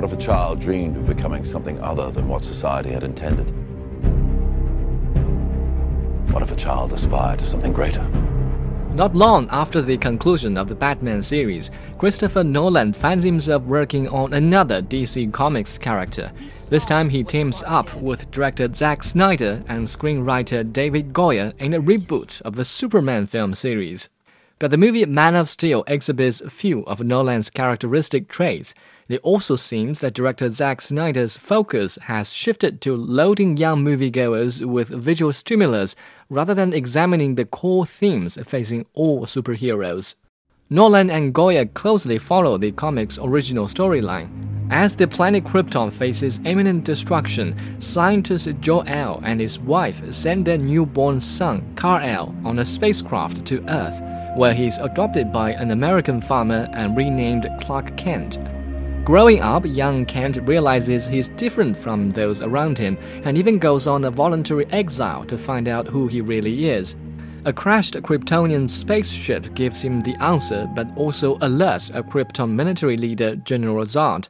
What if a child dreamed of becoming something other than what society had intended? What if a child aspired to something greater? Not long after the conclusion of the Batman series, Christopher Nolan finds himself working on another DC Comics character. This time he teams up with director Zack Snyder and screenwriter David Goyer in a reboot of the Superman film series. But the movie Man of Steel exhibits few of Nolan's characteristic traits. It also seems that director Zack Snyder's focus has shifted to loading young moviegoers with visual stimulus rather than examining the core themes facing all superheroes. Nolan and Goyer closely follow the comic's original storyline. As the planet Krypton faces imminent destruction, scientist Jor-El and his wife send their newborn son, Kal-El, on a spacecraft to Earth where he is adopted by an American farmer and renamed Clark Kent. Growing up, young Kent realizes he's different from those around him and even goes on a voluntary exile to find out who he really is. A crashed Kryptonian spaceship gives him the answer, but also alerts a Krypton military leader, General Zod.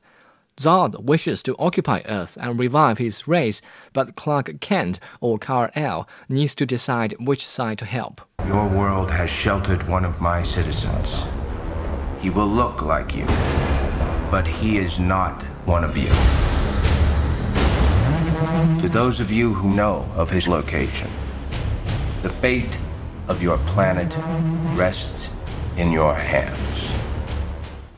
Zod wishes to occupy Earth and revive his race, but Clark Kent, or Kal-El, needs to decide which side to help. Your world has sheltered one of my citizens. He will look like you, but he is not one of you. To those of you who know of his location, the fate of your planet rests in your hands.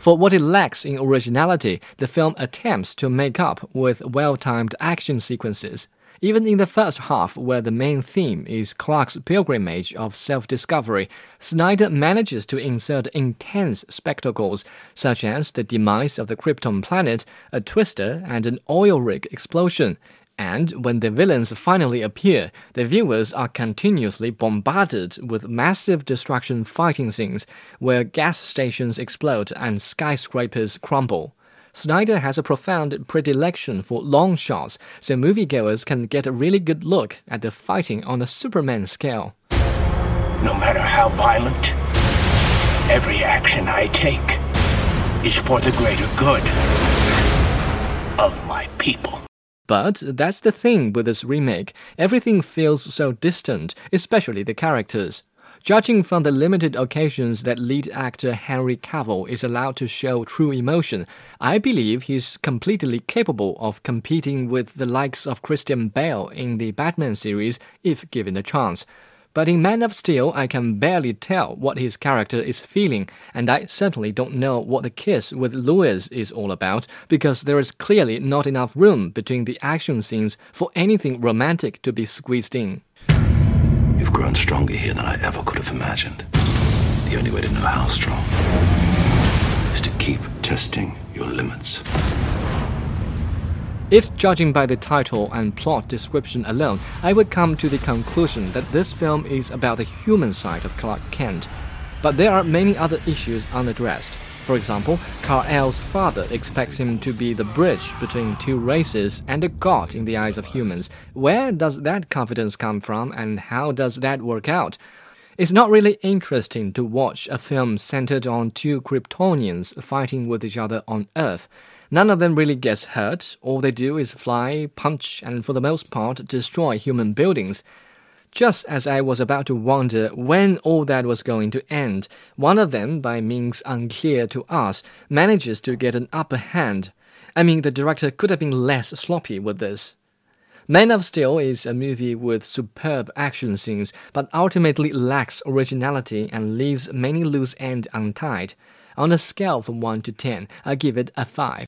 For what it lacks in originality, the film attempts to make up with well timed action sequences. Even in the first half, where the main theme is Clark's pilgrimage of self discovery, Snyder manages to insert intense spectacles, such as the demise of the Krypton planet, a twister, and an oil rig explosion. And when the villains finally appear, the viewers are continuously bombarded with massive destruction fighting scenes where gas stations explode and skyscrapers crumble. Snyder has a profound predilection for long shots, so moviegoers can get a really good look at the fighting on a Superman scale. No matter how violent, every action I take is for the greater good of my people. But that's the thing with this remake. Everything feels so distant, especially the characters. Judging from the limited occasions that lead actor Henry Cavill is allowed to show true emotion, I believe he's completely capable of competing with the likes of Christian Bale in the Batman series if given a chance. But in Man of Steel, I can barely tell what his character is feeling, and I certainly don't know what the kiss with Lois is all about, because there is clearly not enough room between the action scenes for anything romantic to be squeezed in. You've grown stronger here than I ever could have imagined. The only way to know how strong is to keep testing your limits. If judging by the title and plot description alone, I would come to the conclusion that this film is about the human side of Clark Kent. But there are many other issues unaddressed. For example, Kal-El's father expects him to be the bridge between two races and a god in the eyes of humans. Where does that confidence come from and how does that work out? It's not really interesting to watch a film centered on two Kryptonians fighting with each other on Earth. None of them really gets hurt. All they do is fly, punch, and for the most part destroy human buildings. Just as I was about to wonder when all that was going to end, one of them, by means unclear to us, manages to get an upper hand. I mean, the director could have been less sloppy with this. Man of Steel is a movie with superb action scenes, but ultimately lacks originality and leaves many loose ends untied. On a scale from 1 to 10, I give it a 5.